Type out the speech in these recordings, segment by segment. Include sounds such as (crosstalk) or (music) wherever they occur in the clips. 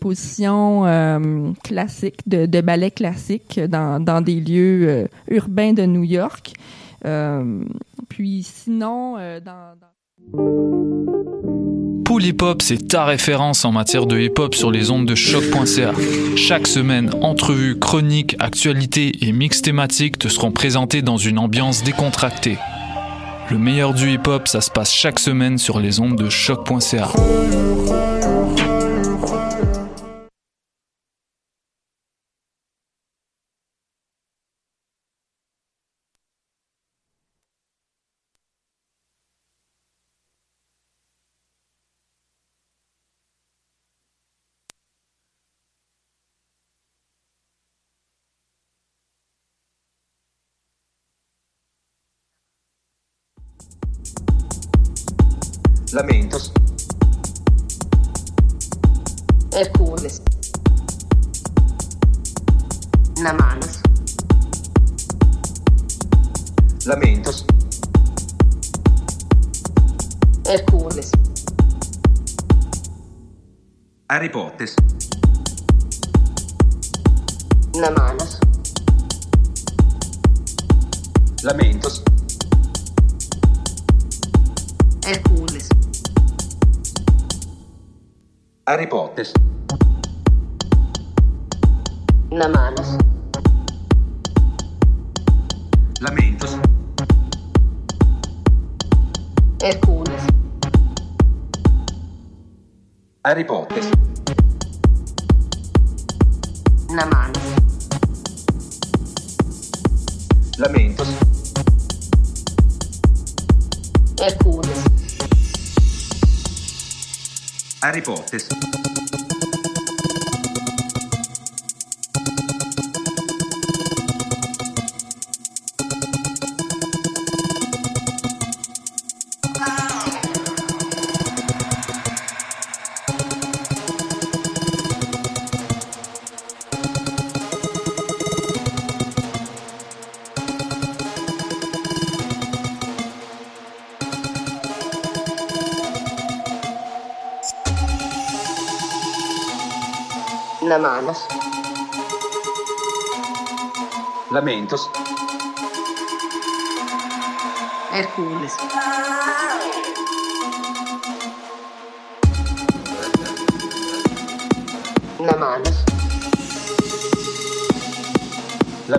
positions euh, de, ballet classique dans, des lieux euh, urbains de New York. Euh, puis sinon, euh, dans, dans... Pool Hip Hop, c'est ta référence en matière de hip hop sur les ondes de choc.ca. Chaque semaine, entrevues, chroniques, actualités et mix thématiques te seront présentés dans une ambiance décontractée. Le meilleur du hip hop, ça se passe chaque semaine sur les ondes de choc.ca.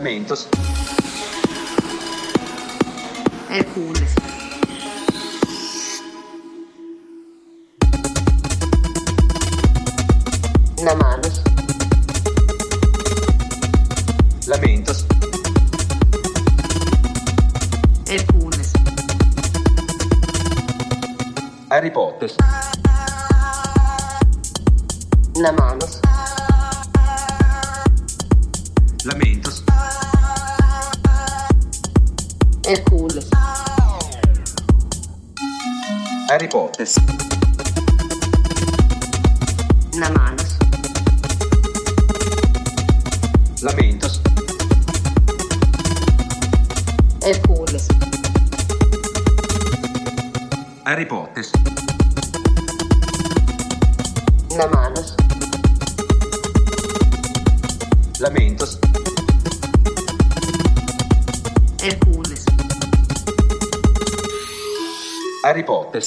appuntamento. Hercules. Harry Potter. La Manos. Lamentos. Hercules. Harry Potter.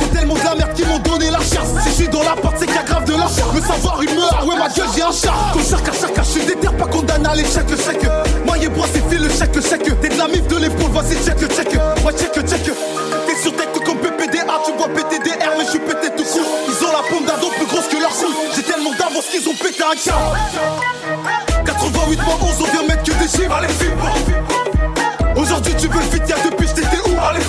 C'est tellement de la merde qu'ils m'ont donné la chasse. Si je suis dans la porte, c'est qu'il y a grave de la chasse. Me savoir une meurt, ouais, ma gueule, j'ai un chat. Comme chaque à chaque, je suis déter, pas condamné à l'échec, le chèque. Maillé bras, c'est fil, le chèque, le chèque. T'es de la mif de l'épaule, vas-y, check, le check. Ouais, check, check. T'es sur tête comme PPDA, tu vois PTDR, mais je suis pété tout court. Ils ont la pomme d'un plus grosse que leur couille. J'ai tellement d'avance qu'ils ont pété un câble. 88 on vient mettre que des chiffres. Allez, Aujourd'hui, tu veux le fit, y'a depuis, j'étais où? Allez,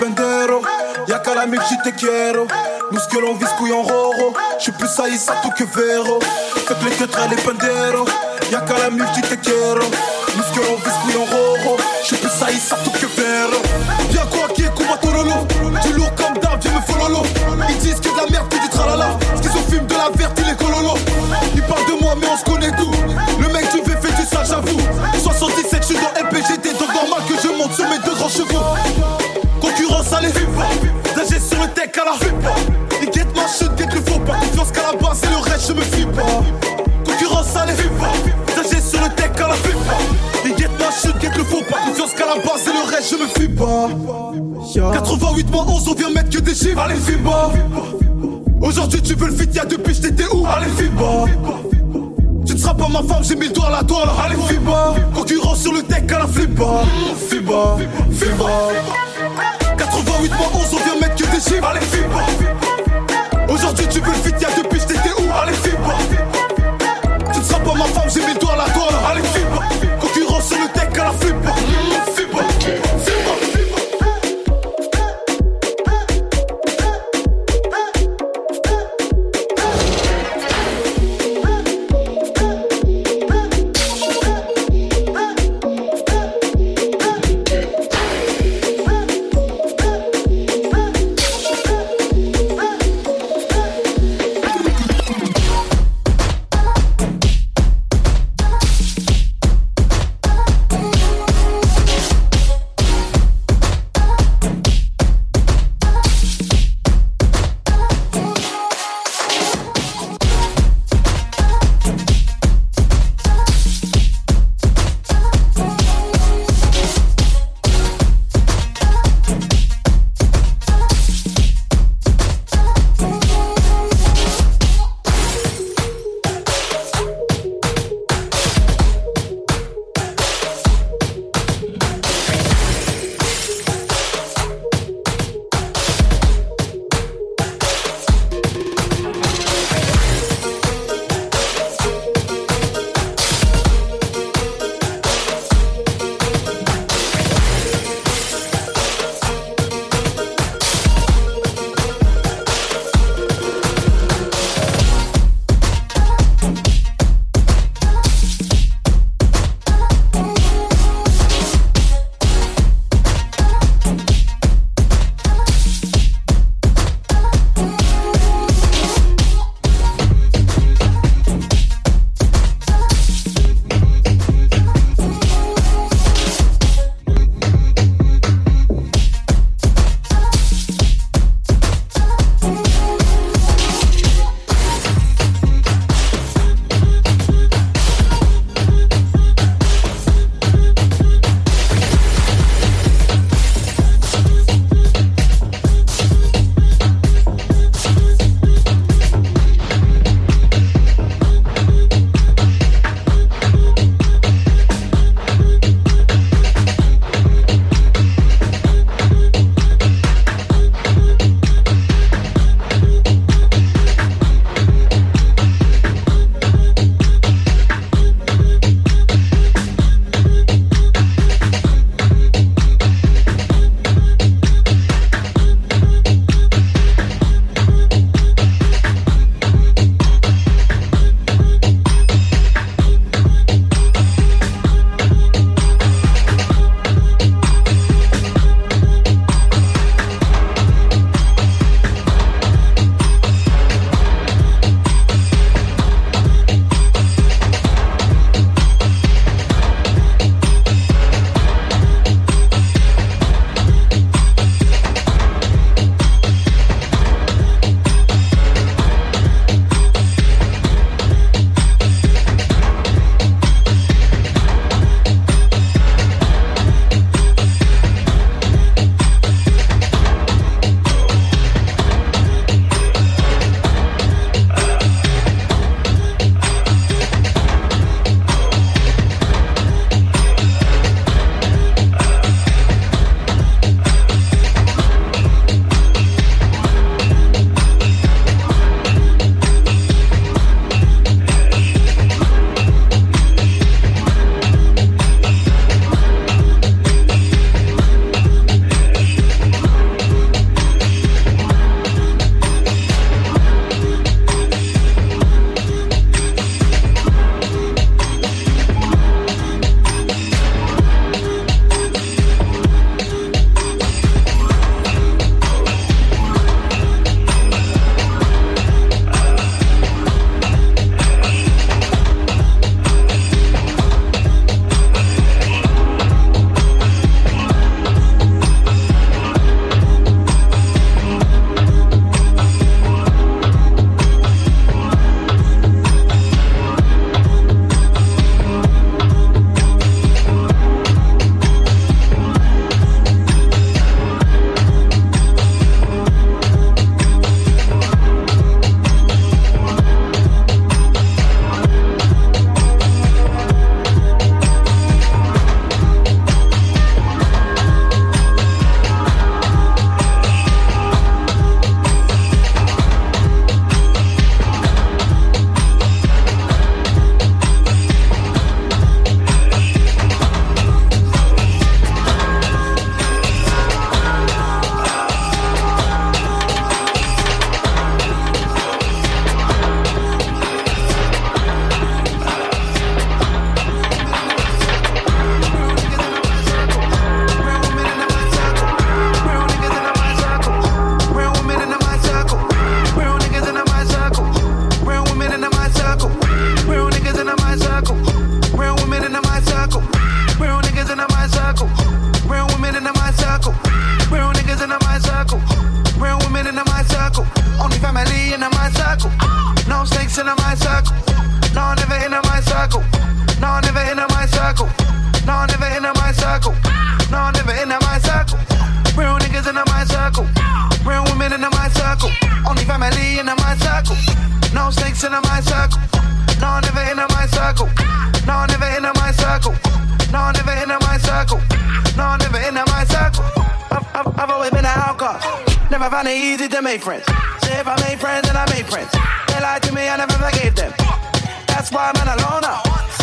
penderos Y'a qu'à la mif, j'y te quiero Nous que l'on vise couille en roro. J'suis plus ça tout que Vero. Fait que les les penderos Y'a qu'à la j'y te quiero Nous que l'on vise couille en roro. J'suis plus ça tout que je me fie pas. 88 moins 11, on vient mettre que des chiffres Allez, Fiba Aujourd'hui tu veux le fit, y'a depuis j'étais où Allez, Fiba Tu ne seras pas ma femme, j'ai mis le doigt à la douane Allez, Fiba Concurrence sur le tech à la Fiba Fiba, Fiba 88 moins 11, on vient mettre que des chiffres Allez, Fiba Aujourd'hui tu veux le fit, y'a depuis j'étais to make friends. Say if I made friends, then I made friends. They lied to me, I never forgave them. That's why I'm an loner.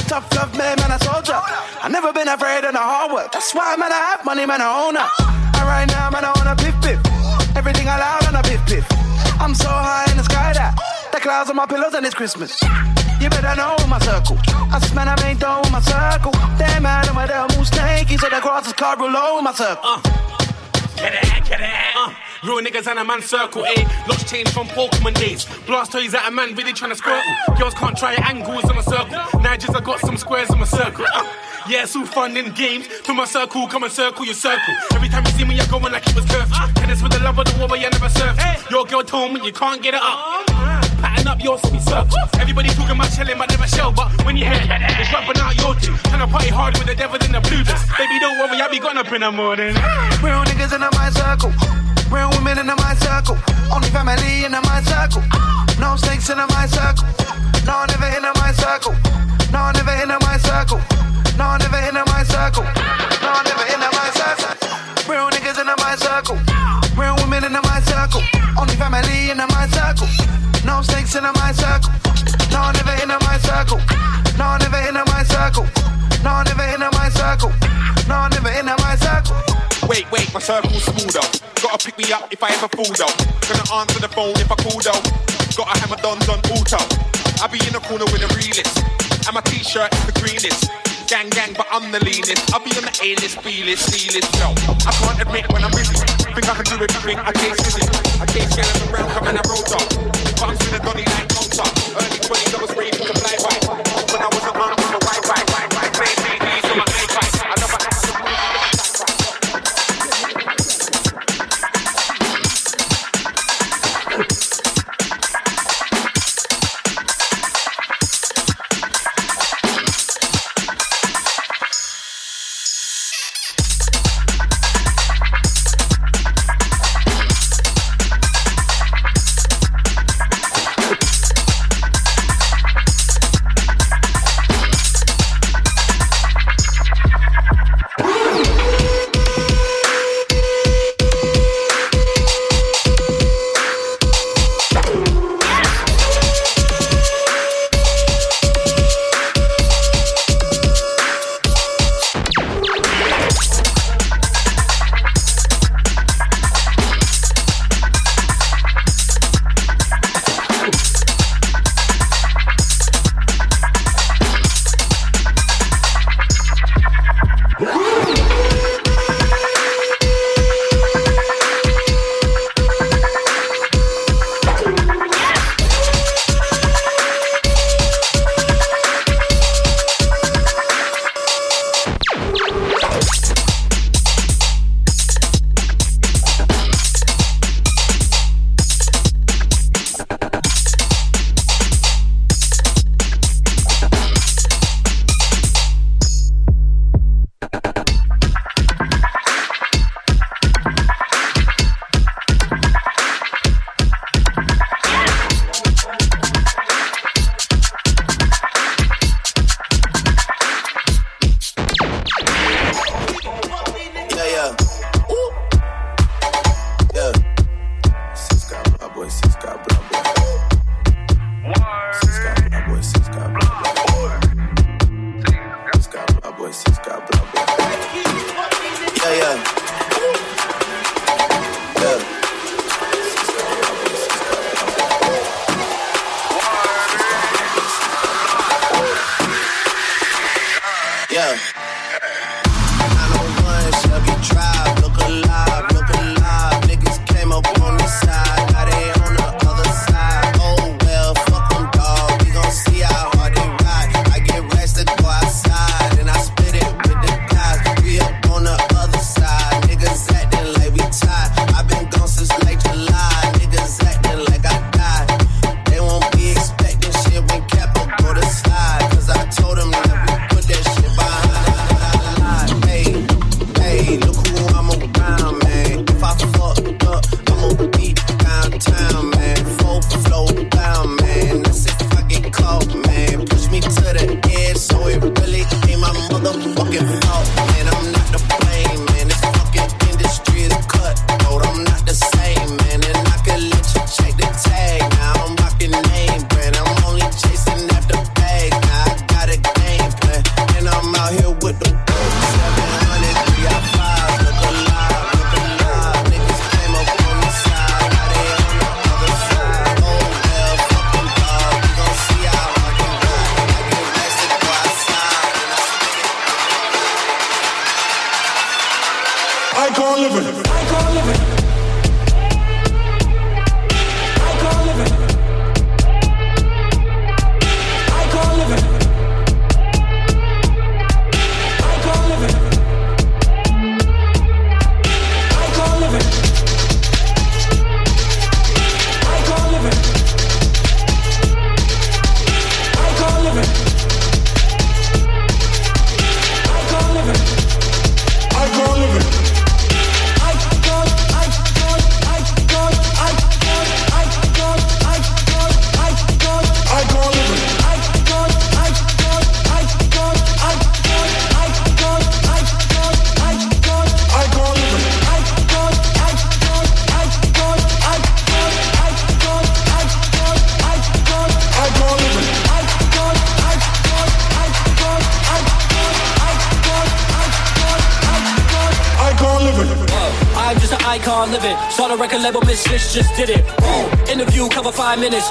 Tough love, man, man, a soldier. I never been afraid of the hard work. That's why, man, I have money, man, I own her. And right now, man, I own a piff piff. Everything I loud on a piff piff. I'm so high in the sky that the clouds on my pillows and it's Christmas. You better know my circle. I just man, I ain't done with my circle. Damn, man, I'm a damn moose snake. He said the cross is carved below my circle. Uh. Get it, get it. Uh, real niggas and a man circle, eh? Lots changed from Pokemon days. Blast toys at a man really trying to squirtle. Girls can't try angles on a circle. Nigers, I got some squares in my circle. Uh, yeah, it's all fun in games. To my circle, come and circle your circle. Every time you see me, you're going like it was curfew. Tennis with the love of the war, but you never served. Your girl told me you can't get it up. Pattern up your semi circle. Everybody talking about chilling, but never shell. But when you hear it's rubbing out your two. Trying to party hard with the devil in the blue dress. Baby, don't worry, I'll be gone up in the morning. Real niggas in my circle. Real women in my circle. Only family in my circle. No snakes in my circle. No, never in my circle. No, never in my circle. No, never in my circle. No, never in my circle. Real niggas in my circle. Real women in my circle. Only family in my circle. No snakes in my circle. No, never in my circle. No, never in my circle. No, never in my circle. No, never in my circle. Wait, wait, my circle's though. Gotta pick me up if I ever fall though. Gonna answer the phone if I call though. Gotta hammer dons on auto. I be in the corner with a realist. And my t-shirt is the greenest. Gang, gang, but I'm the leanest. I'll be on the A-list, B-list, C-list, no. I can't admit when I'm busy. Think I can do everything, I can't busy. I can't scaling around, coming a road dog. But I'm still a Donny like Mozart. Early 20s, I was raving just did it. Interview, cover five minutes.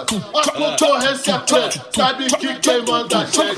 Akpọ̀tọ̀ ẹsẹ̀ pẹ̀, sábì kíkẹ́ mọ́ta ṣẹ́.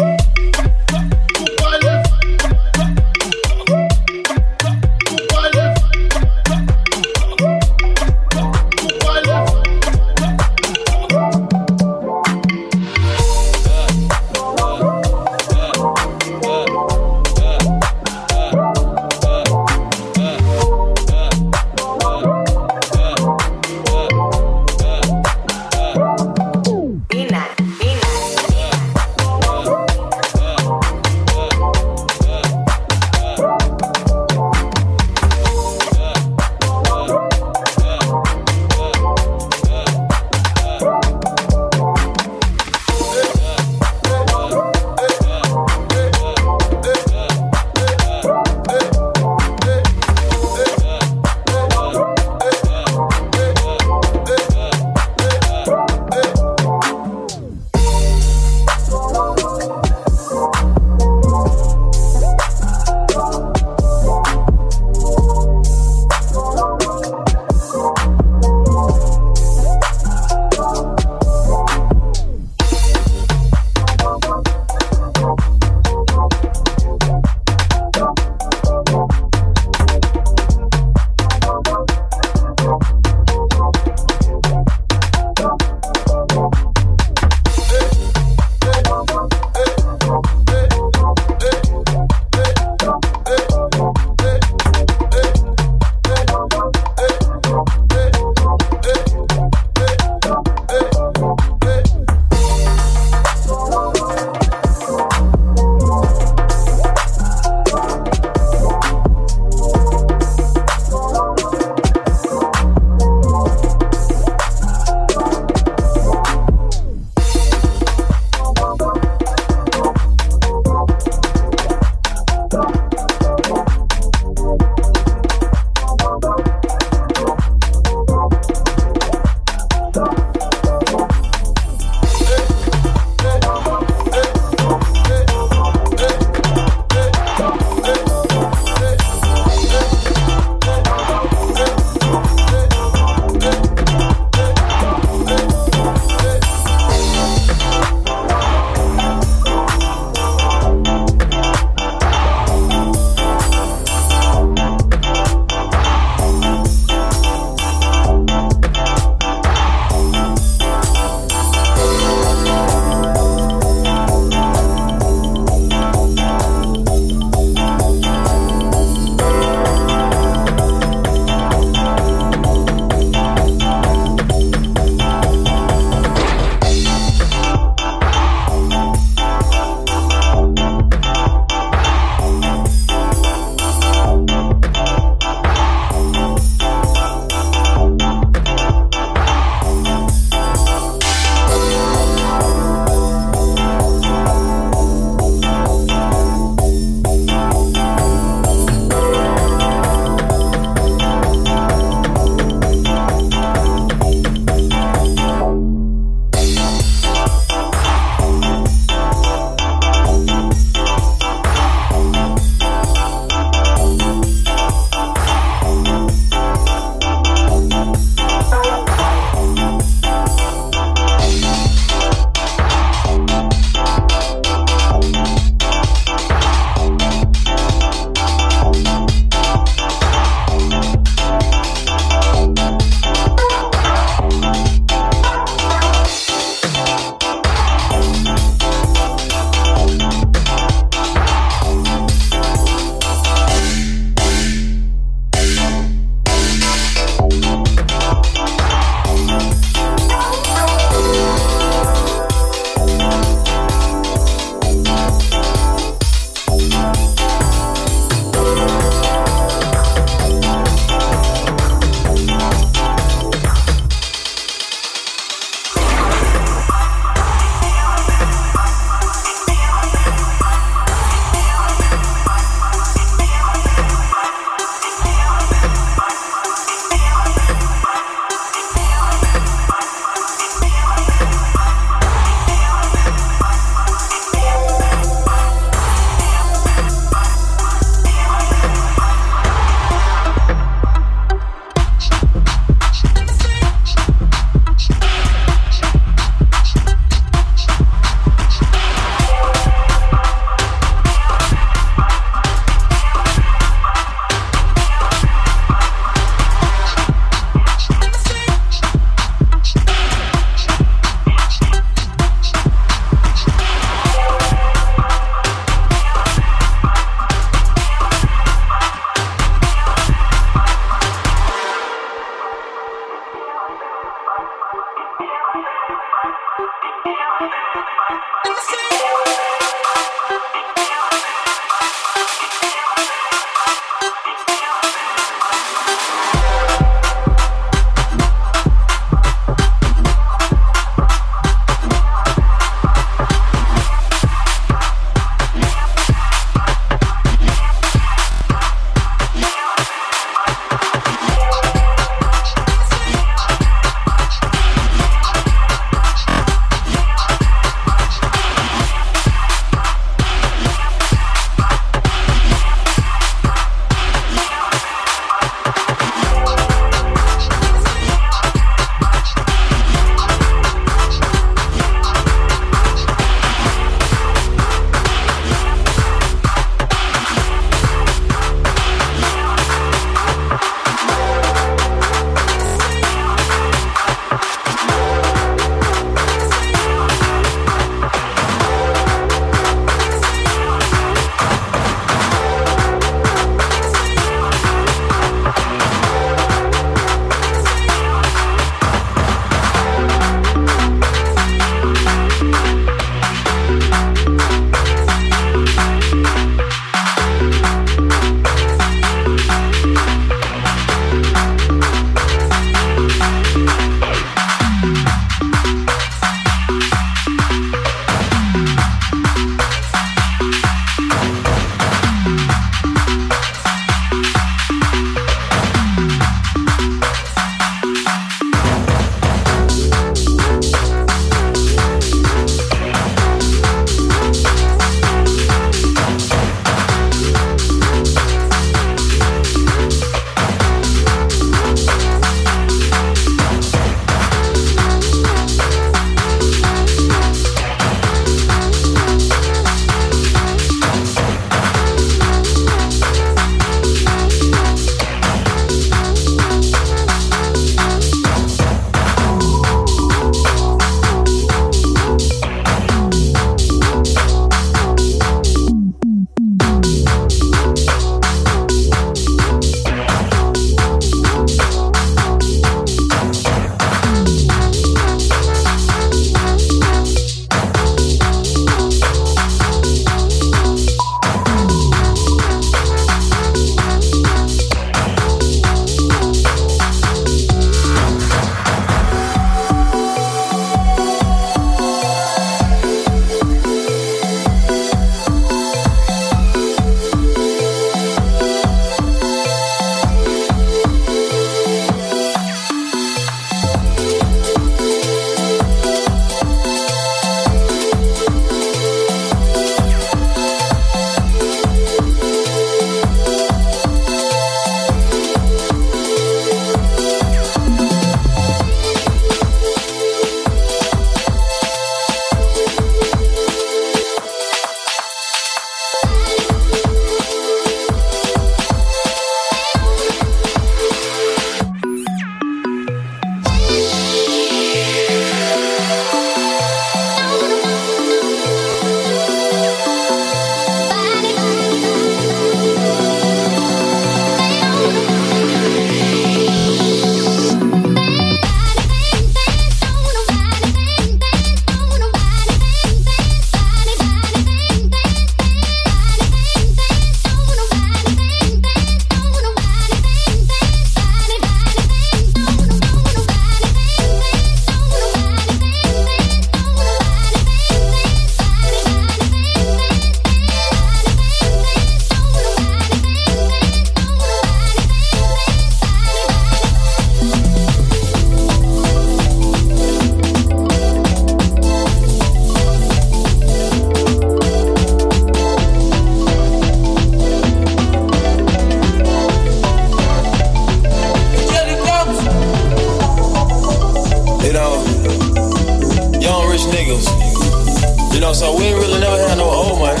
You know, so we ain't really never had no old money.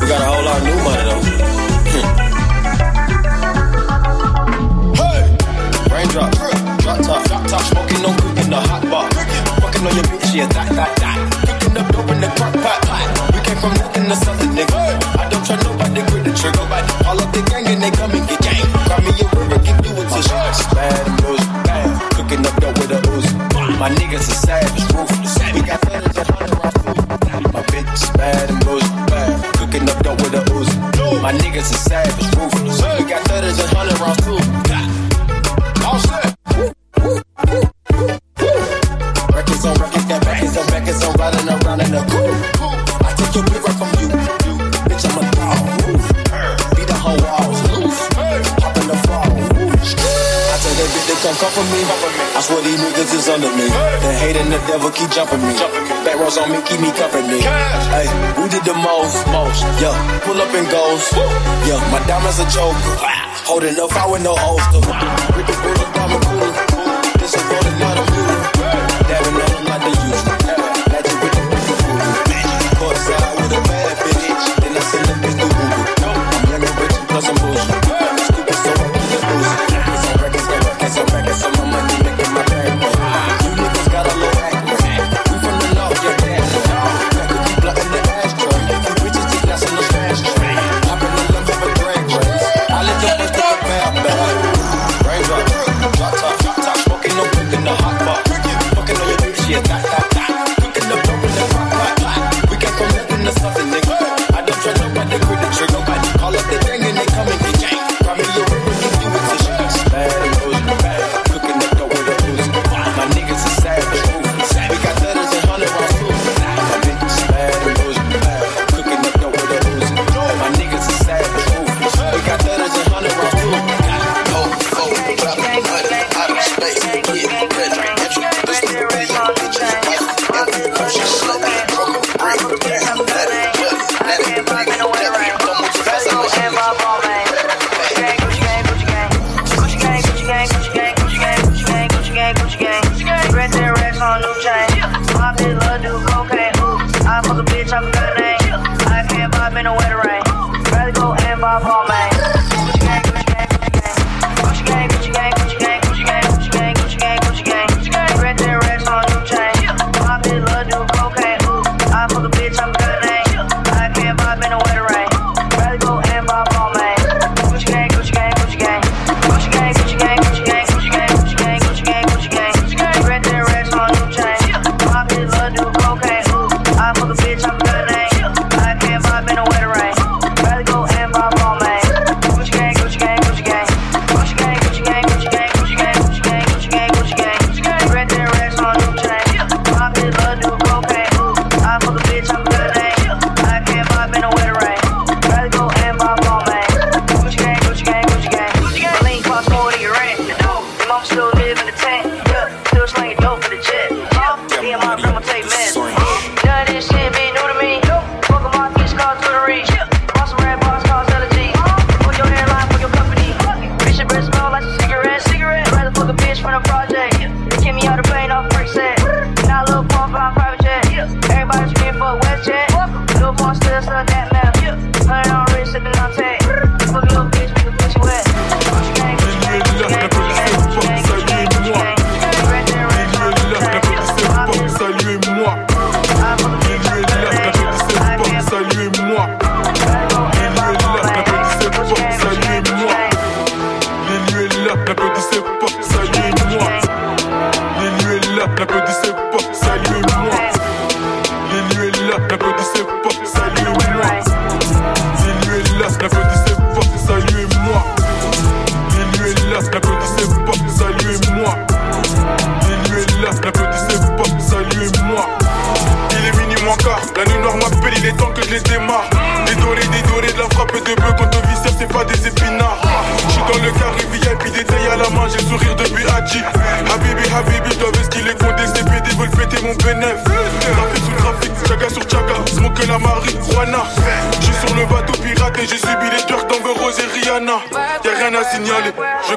We got a whole lot of new money though. (laughs) hey! Raindrop, drop top, drop top, smoking on cooking in the hot bar. Fucking on your bitch, yeah, that, that, that. Cooking up dope in the crock pot, pot. We came from nothing to something, nigga. Hey. I don't trust nobody, grip the trigger, nobody. All of the gang and they come and get gang. Grab me a river, give you a tissue. Bad my niggas are savage, ruthless. We got food. My bitch is bad and goes bad. Cooking up dope with a ooze. My niggas are savage, jumping me. Back rows on me, keep me company. Hey, who did the most? Most. Yeah, pull up and goes. Yeah, my diamonds a joker. Holding up, I with no holster.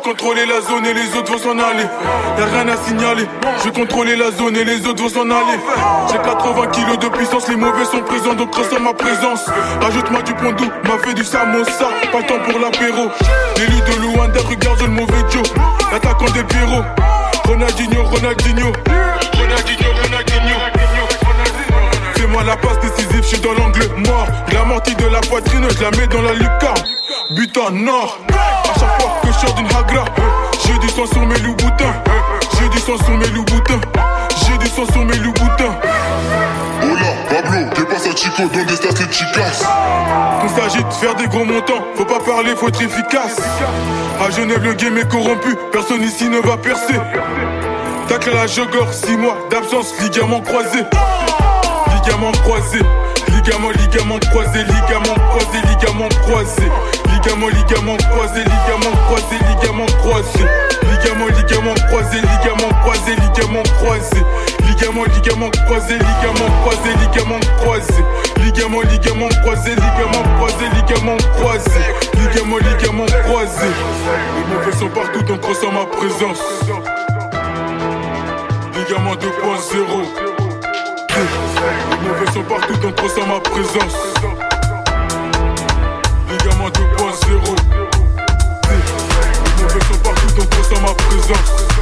contrôler la zone et les autres vont s'en aller. Y'a rien à signaler. Je vais contrôler la zone et les autres vont s'en aller. J'ai 80 kilos de puissance, les mauvais sont présents, donc reste ma présence. Ajoute-moi du pondou, m'a fait du samosa. Pas le temps pour l'apéro. L'élu de Luanda regarde le mauvais Joe. L'attaquant des Pierrot. Ronaldinho, Ronaldinho. Ronaldinho, Ronaldinho. Fais-moi la passe décisive, je suis dans l'angle mort. La mortie de la poitrine, je la mets dans la lucarne. But en or d'une hagra, j'ai du sang sur mes loups boutins. J'ai du sang sur mes loups boutins. J'ai du sang sur mes loups boutins. Hola, Pablo, ¿qué pasa chico? ¿Dónde estás tes chicas? Qu'on s'agite, faire des gros montants. Faut pas parler, faut être efficace. À Genève, le game est corrompu. Personne ici ne va percer. Tacle à la jogor, 6 mois d'absence, ligament croisé. Ligament croisé. Ligament, ligament croisé, ligament croisé, ligament croisé. Ligament, ligament croisé, ligament croisé, ligament croisé. Ligament, ligament croisé, ligament croisé, ligament croisé. Ligament, ligament croisé, ligament croisé, ligament croisé. Ligament, ligament croisé, ligament croisé, ligament croisé. Ligament, ligament croisé. Les mauvais sont partout, donc ressens ma présence. Ligament 2.0. Les mauvais sont partout, donc ressens ma présence. Ma présence.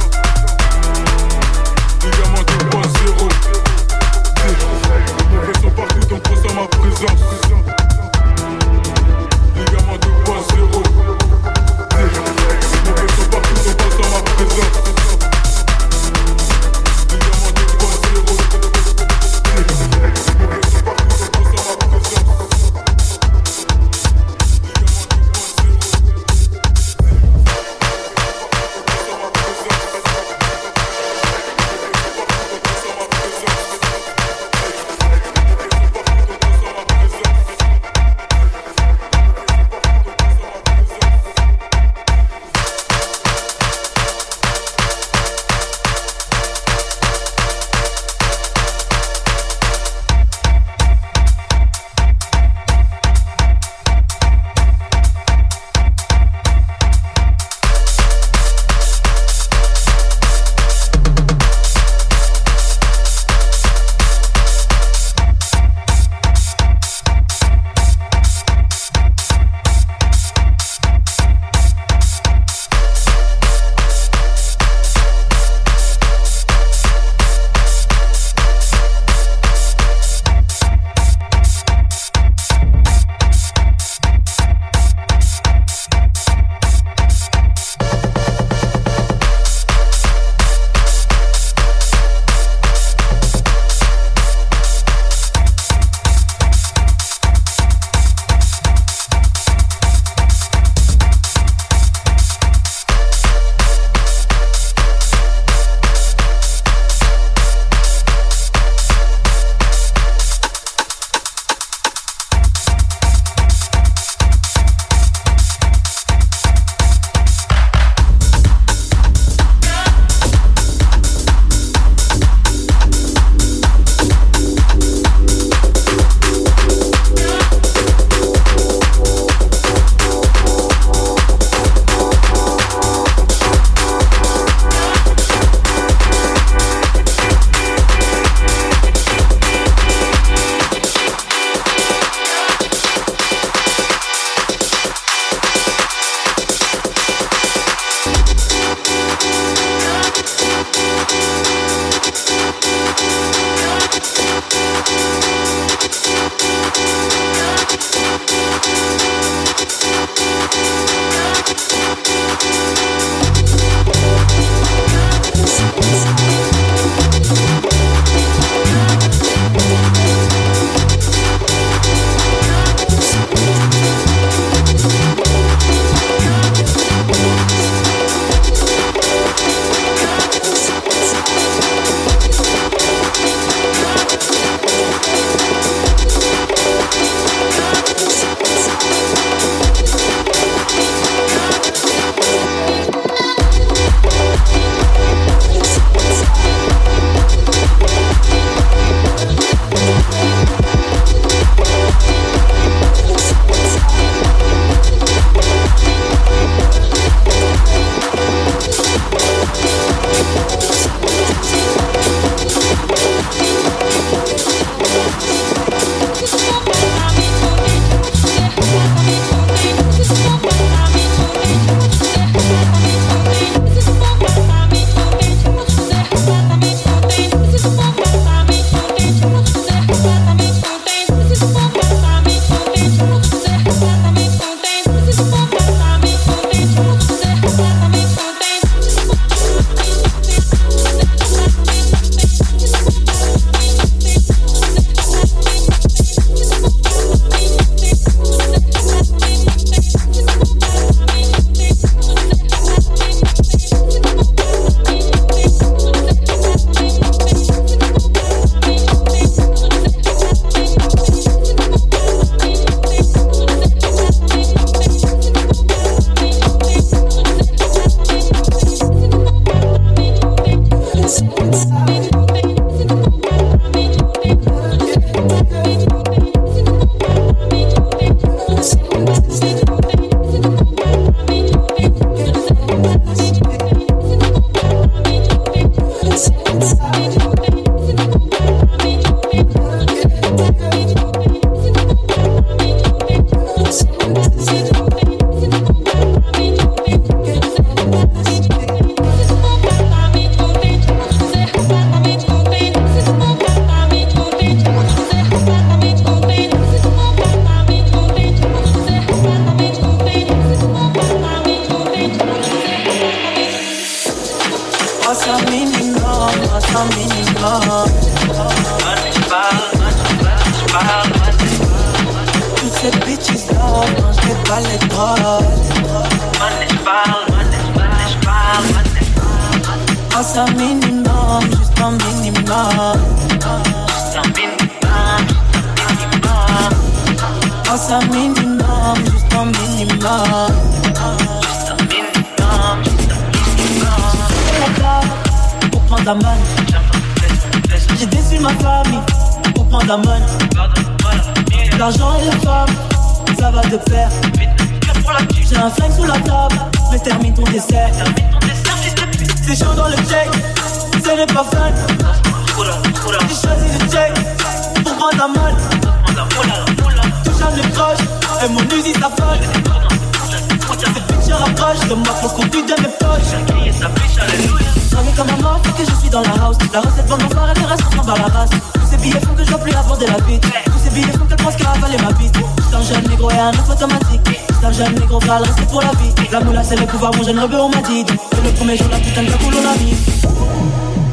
Jeune rebeu, on m'a dit. C'est le premier jour, la putain de cagoule, on l'a mis.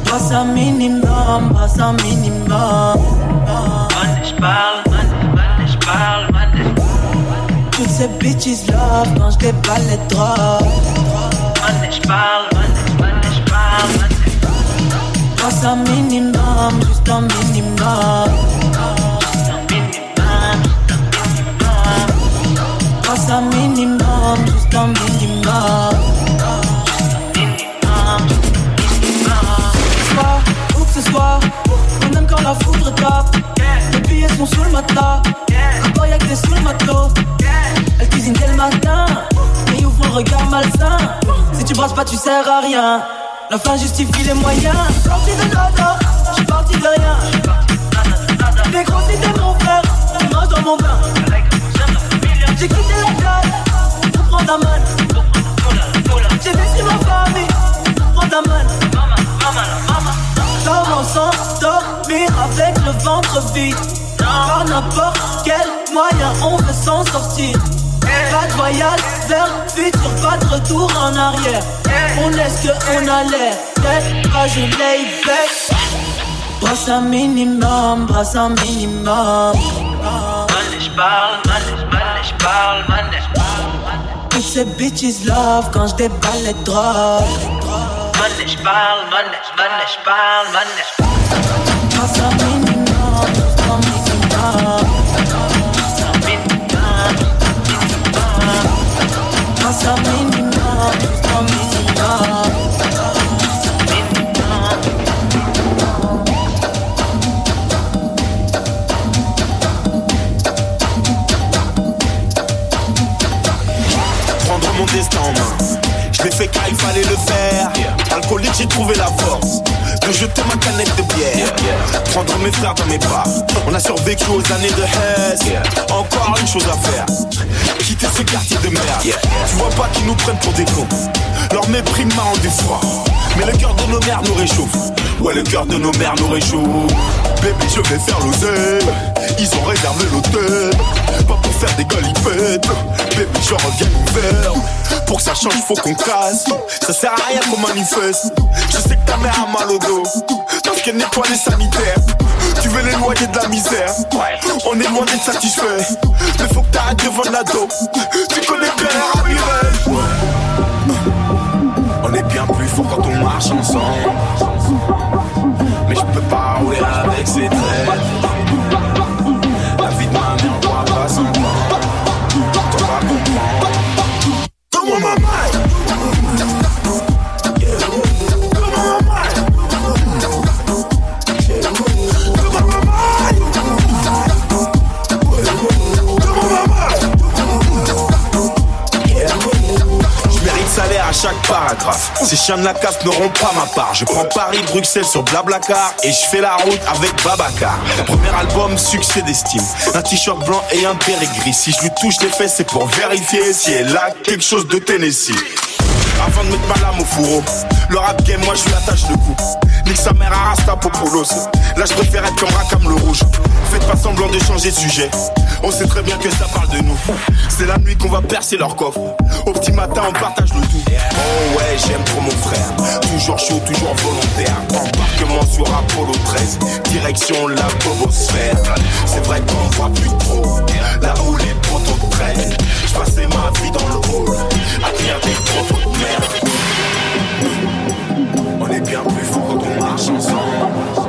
Passe un minimum, passe un minimum. j'parle, j'parle, Toutes ces bitches love quand je déballe les drogues. Retour en arrière. On est ce qu'on a l'air d'être, je lay back. Brasse un minimum, brasse un minimum. j'parle, j'parle, Toutes ces bitches love quand je déballe les drogues. j'parle, j'parle, Brasse un minimum, brasse un minimum. Brasse un minimum, brasse l'ai fait car il fallait le faire. Alcoolique, j'ai trouvé la force de jeter ma canette de bière. Prendre mes frères dans mes bras. On a survécu aux années de Hess. Encore une chose à faire. Quitter ce quartier de merde. Tu vois pas qu'ils nous prennent pour des cons. Leur mépris m'a rendu froid. Mais le cœur de nos mères nous réchauffe. Ouais, le cœur de nos mères nous réchauffe. Baby, je vais faire l'oseille. Ils ont réservé l'hôtel. Pas pour faire des galipettes. Baby, je reviens l'hiver. Pour que ça change, faut qu'on casse. Ça sert à rien qu'on manifeste. Je sais que ta mère a mal au dos. Parce qu'elle nettoie les sanitaires. Tu veux l'éloigner de la misère. On est loin d'être satisfait. Mais faut que t'arrêtes de la dope. Tu connais bien les ramirez. On est bien plus fort quand on marche ensemble. Mais je peux pas rouler avec ces traits. Chaque paragraphe. Ces chiens de la casse n'auront pas ma part. Je prends Paris, Bruxelles sur Blablacar et je fais la route avec Babacar. Premier album, succès d'estime. Un t-shirt blanc et un béret gris. Si je lui touche les fesses, c'est pour vérifier si elle a quelque chose de Tennessee. Avant de mettre ma lame au fourreau, le rap game, moi je lui attache le cou. Nique sa mère à Rasta Popoulos. Là je préfère être comme Rakam le rouge. Faites pas semblant de changer de sujet. On sait très bien que ça parle de nous. C'est la nuit qu'on va percer leur coffre. Au petit matin, on partage le tout. Oh ouais, j'aime trop mon frère. Toujours chaud, toujours volontaire. Embarquement sur Apollo 13. direction la bobosphère. C'est vrai qu'on voit plus trop là où les poteaux traînent. Je passais ma vie dans le hall à des propos de merde. On est bien plus national song.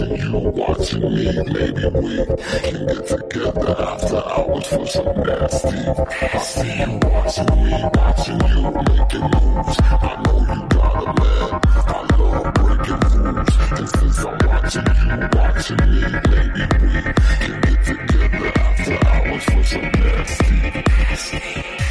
watching you, watching me. Maybe we can get together after hours for some nasty. I see you watching me, watching you making moves. I know you got a man. I love breaking rules. And since I'm watching you, watching me, maybe we can get together after hours for some nasty.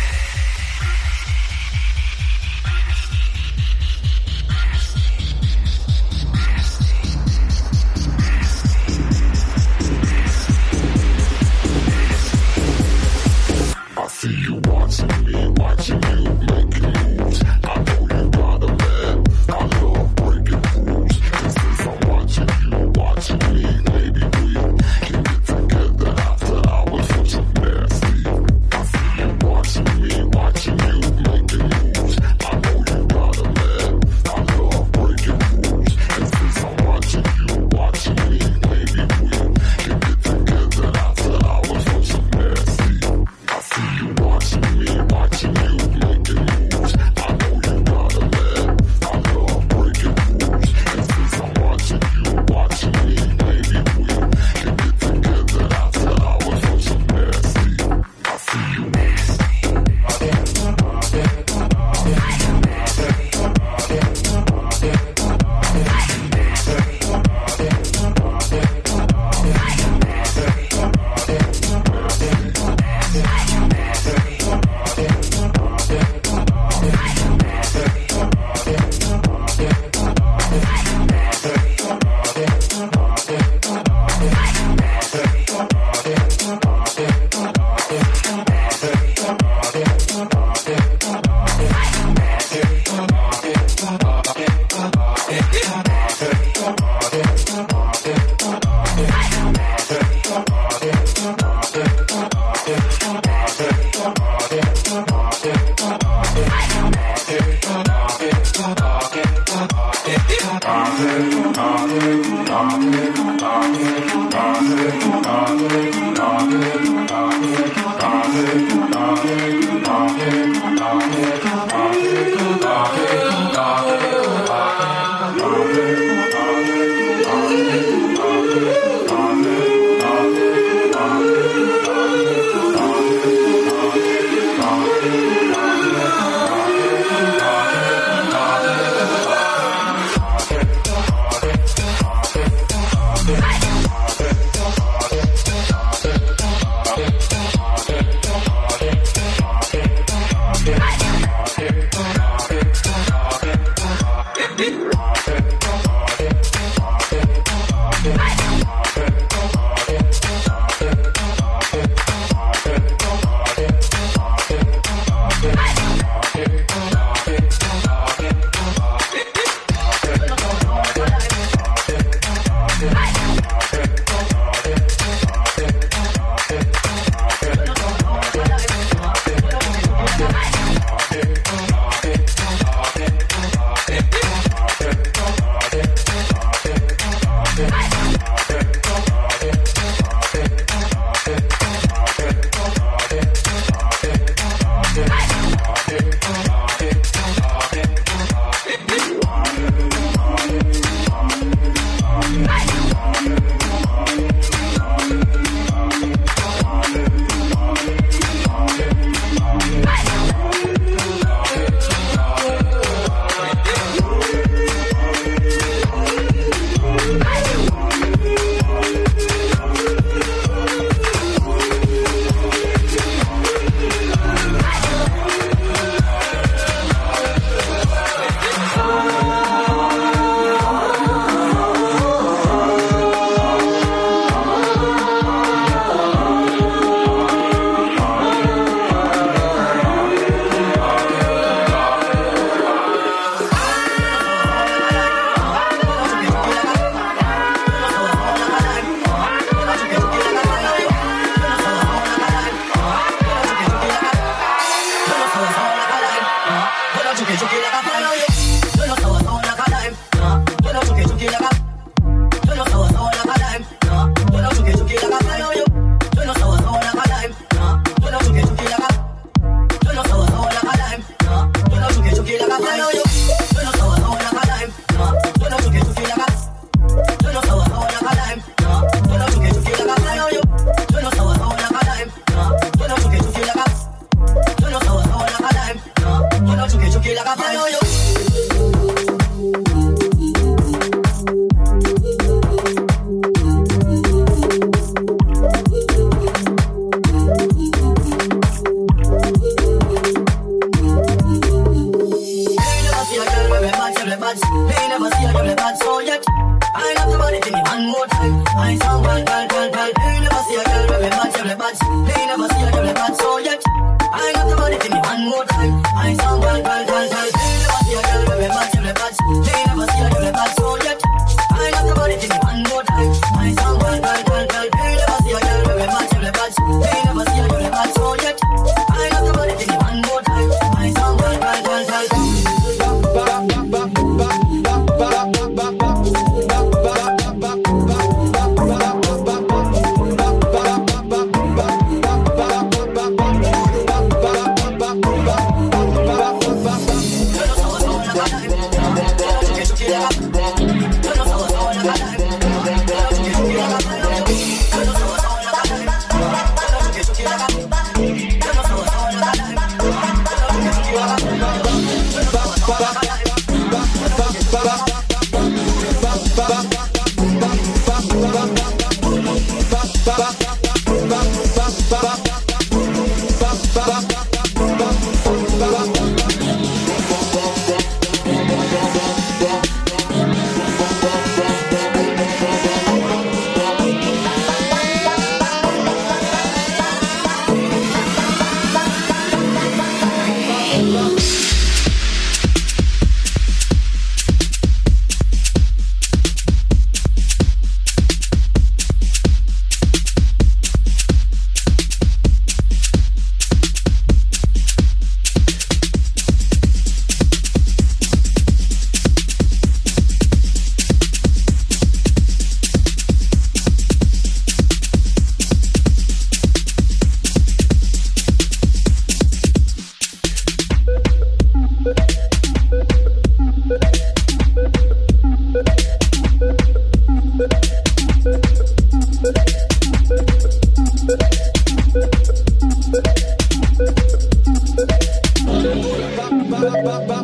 ba ba ba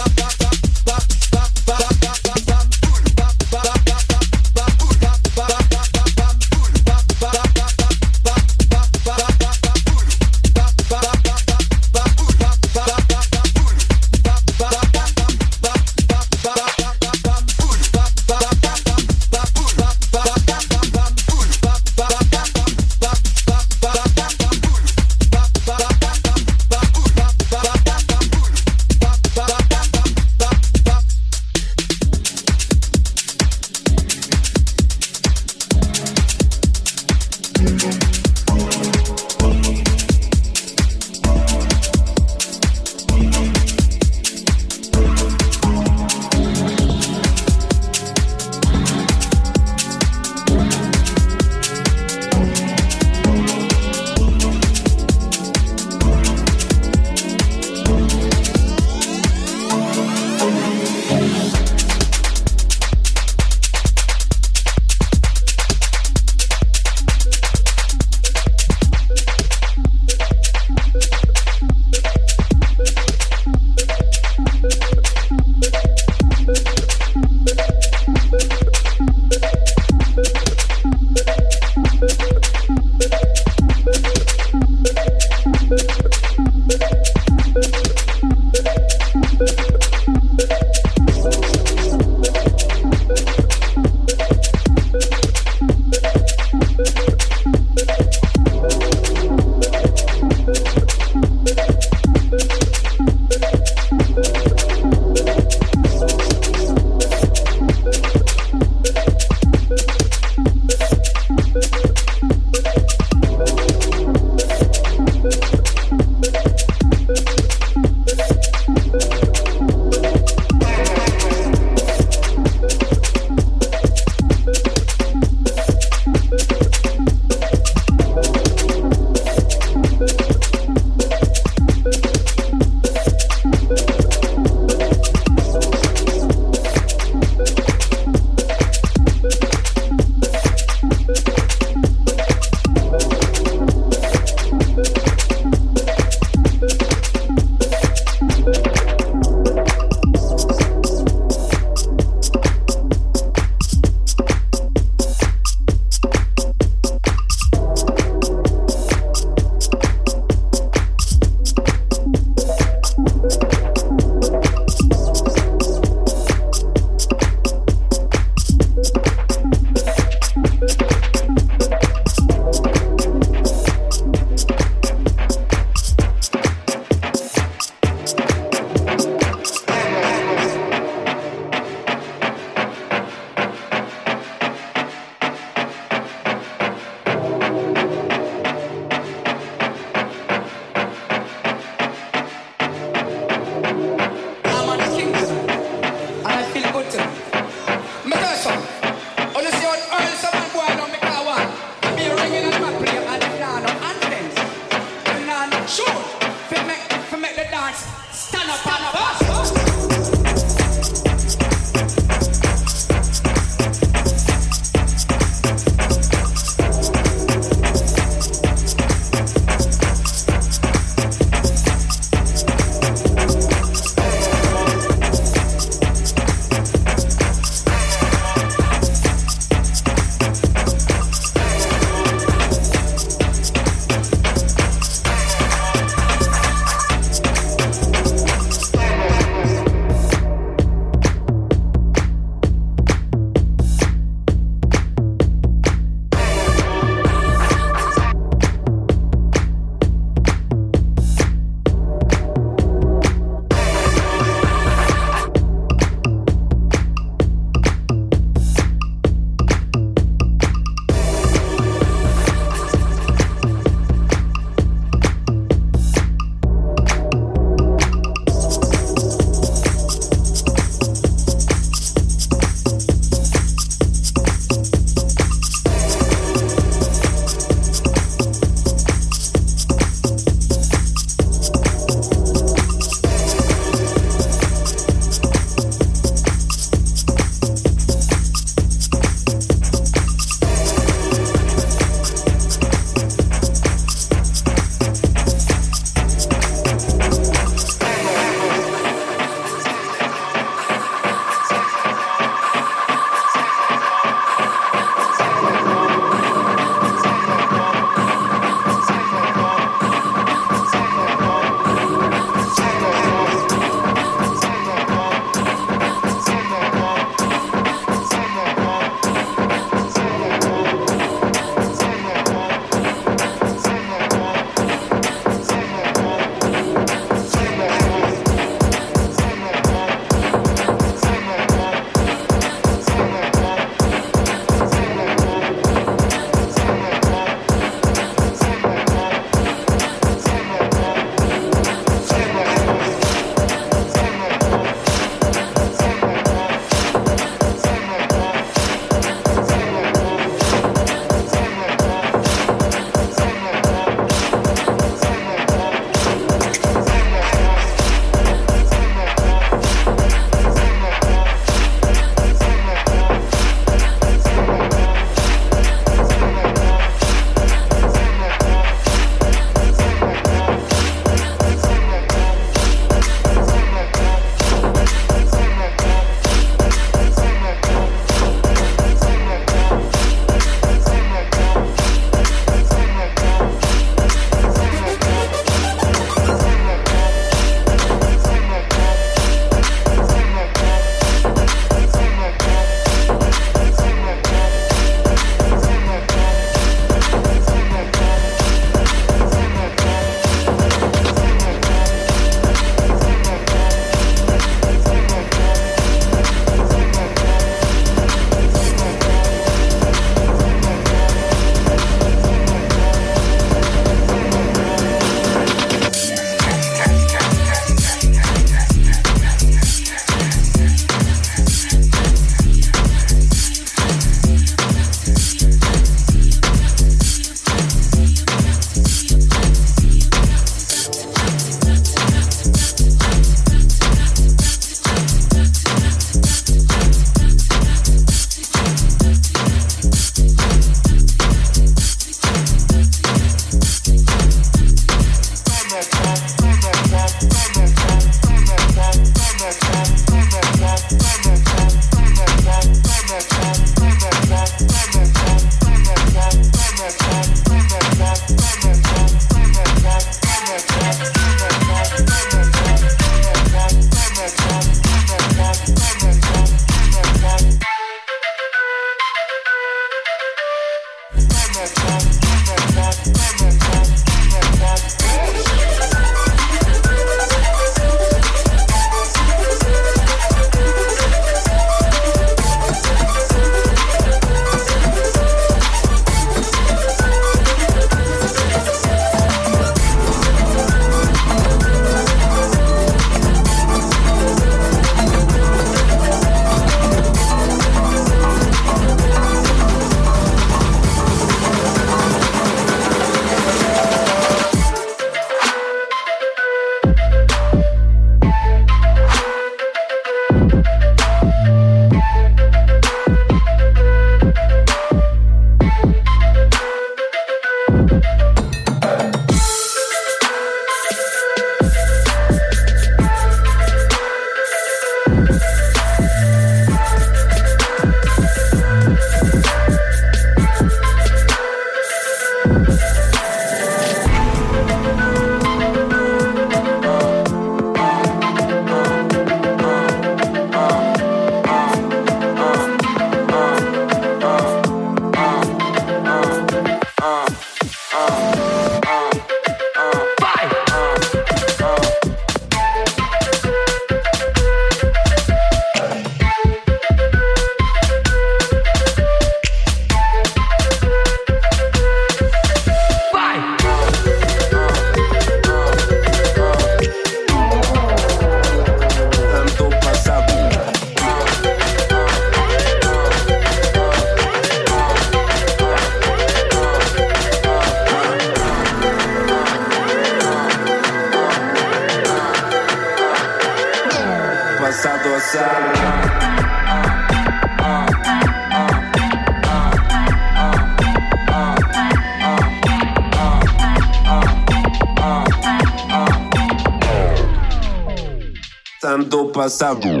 passado.